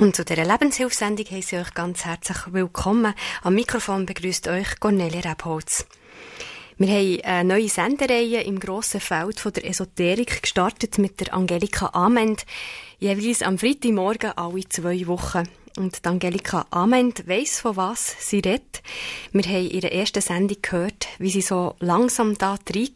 Und zu dieser Lebenshilfsendung heiße ich euch ganz herzlich willkommen. Am Mikrofon begrüßt euch Cornelia Rebholz. Wir haben eine neue Sendereihe im grossen Feld von der Esoterik gestartet mit der Angelika Ament, jeweils am Freitagmorgen alle zwei Wochen. Und die Angelika Ament weiss, von was sie redet. Wir haben in ihrer ersten Sendung gehört, wie sie so langsam da reingekommen